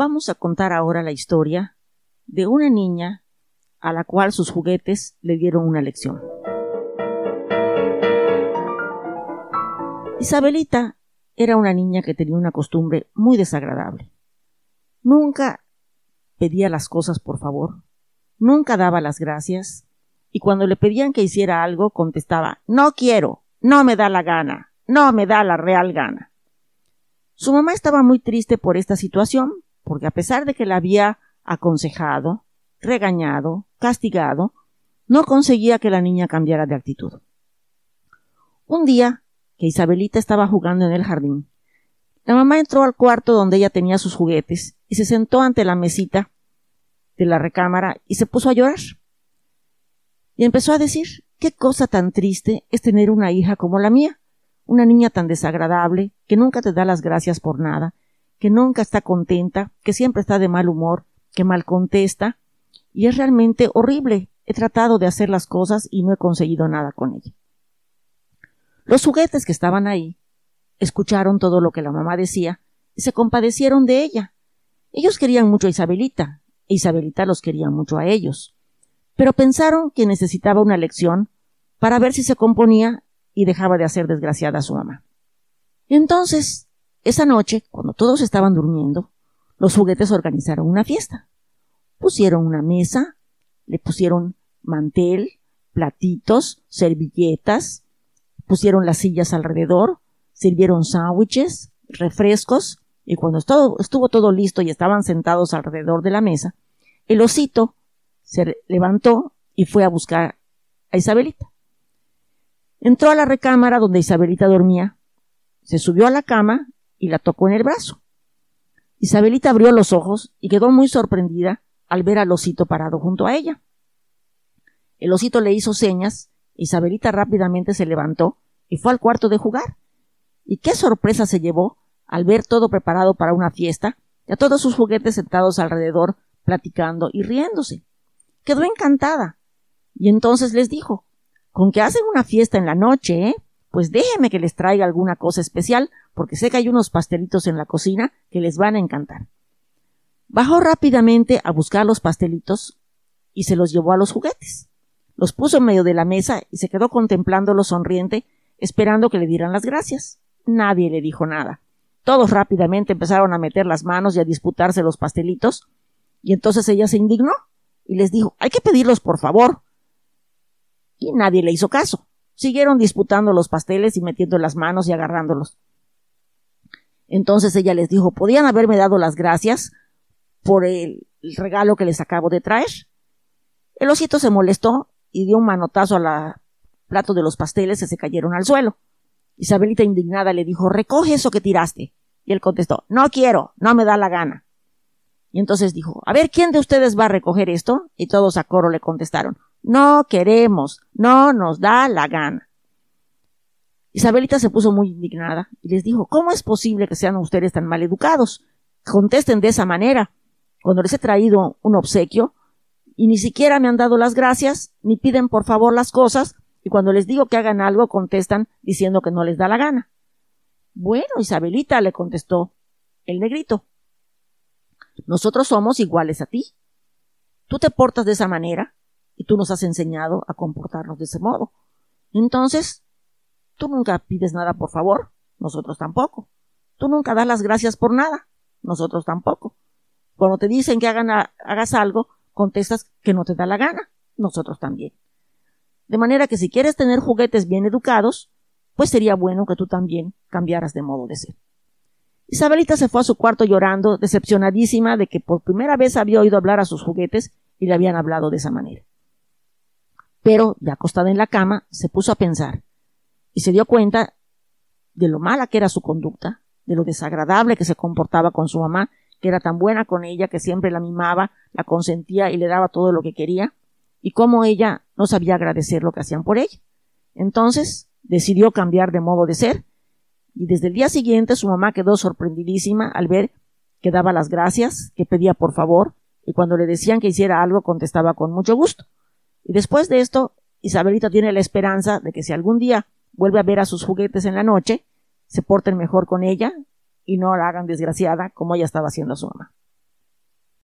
Vamos a contar ahora la historia de una niña a la cual sus juguetes le dieron una lección. Isabelita era una niña que tenía una costumbre muy desagradable. Nunca pedía las cosas por favor, nunca daba las gracias, y cuando le pedían que hiciera algo contestaba No quiero, no me da la gana, no me da la real gana. Su mamá estaba muy triste por esta situación, porque a pesar de que la había aconsejado, regañado, castigado, no conseguía que la niña cambiara de actitud. Un día, que Isabelita estaba jugando en el jardín, la mamá entró al cuarto donde ella tenía sus juguetes y se sentó ante la mesita de la recámara y se puso a llorar. Y empezó a decir, qué cosa tan triste es tener una hija como la mía, una niña tan desagradable, que nunca te da las gracias por nada, que nunca está contenta, que siempre está de mal humor, que mal contesta, y es realmente horrible. He tratado de hacer las cosas y no he conseguido nada con ella. Los juguetes que estaban ahí escucharon todo lo que la mamá decía y se compadecieron de ella. Ellos querían mucho a Isabelita, e Isabelita los quería mucho a ellos. Pero pensaron que necesitaba una lección para ver si se componía y dejaba de hacer desgraciada a su mamá. Entonces, esa noche, cuando todos estaban durmiendo, los juguetes organizaron una fiesta. Pusieron una mesa, le pusieron mantel, platitos, servilletas, pusieron las sillas alrededor, sirvieron sándwiches, refrescos, y cuando estuvo todo listo y estaban sentados alrededor de la mesa, el osito se levantó y fue a buscar a Isabelita. Entró a la recámara donde Isabelita dormía, se subió a la cama y la tocó en el brazo. Isabelita abrió los ojos y quedó muy sorprendida al ver al osito parado junto a ella. El osito le hizo señas, Isabelita rápidamente se levantó y fue al cuarto de jugar. Y qué sorpresa se llevó al ver todo preparado para una fiesta y a todos sus juguetes sentados alrededor, platicando y riéndose. Quedó encantada. Y entonces les dijo con que hacen una fiesta en la noche, ¿eh? Pues déjeme que les traiga alguna cosa especial, porque sé que hay unos pastelitos en la cocina que les van a encantar. Bajó rápidamente a buscar los pastelitos y se los llevó a los juguetes. Los puso en medio de la mesa y se quedó contemplándolos sonriente, esperando que le dieran las gracias. Nadie le dijo nada. Todos rápidamente empezaron a meter las manos y a disputarse los pastelitos, y entonces ella se indignó y les dijo hay que pedirlos por favor. Y nadie le hizo caso. Siguieron disputando los pasteles y metiendo las manos y agarrándolos. Entonces ella les dijo podían haberme dado las gracias por el, regalo que les acabo de traer. El osito se molestó y dio un manotazo al plato de los pasteles y se cayeron al suelo. Isabelita indignada le dijo recoge eso que tiraste. Y él contestó no quiero, no me da la gana. Y entonces dijo a ver quién de ustedes va a recoger esto. Y todos a coro le contestaron no queremos, no nos da la gana. Isabelita se puso muy indignada y les dijo ¿Cómo es posible que sean ustedes tan mal educados? Contesten de esa manera cuando les he traído un obsequio y ni siquiera me han dado las gracias, ni piden por favor las cosas, y cuando les digo que hagan algo contestan diciendo que no les da la gana. Bueno, Isabelita, le contestó el negrito. Nosotros somos iguales a ti. Tú te portas de esa manera y tú nos has enseñado a comportarnos de ese modo. Entonces, tú nunca pides nada por favor, nosotros tampoco. Tú nunca das las gracias por nada, nosotros tampoco. Cuando te dicen que hagas algo, contestas que no te da la gana. Nosotros también. De manera que si quieres tener juguetes bien educados, pues sería bueno que tú también cambiaras de modo de ser. Isabelita se fue a su cuarto llorando, decepcionadísima de que por primera vez había oído hablar a sus juguetes y le habían hablado de esa manera. Pero, ya acostada en la cama, se puso a pensar y se dio cuenta de lo mala que era su conducta, de lo desagradable que se comportaba con su mamá que era tan buena con ella, que siempre la mimaba, la consentía y le daba todo lo que quería, y cómo ella no sabía agradecer lo que hacían por ella. Entonces decidió cambiar de modo de ser, y desde el día siguiente su mamá quedó sorprendidísima al ver que daba las gracias, que pedía por favor, y cuando le decían que hiciera algo contestaba con mucho gusto. Y después de esto, Isabelita tiene la esperanza de que si algún día vuelve a ver a sus juguetes en la noche, se porten mejor con ella y no la hagan desgraciada como ella estaba haciendo a su mamá.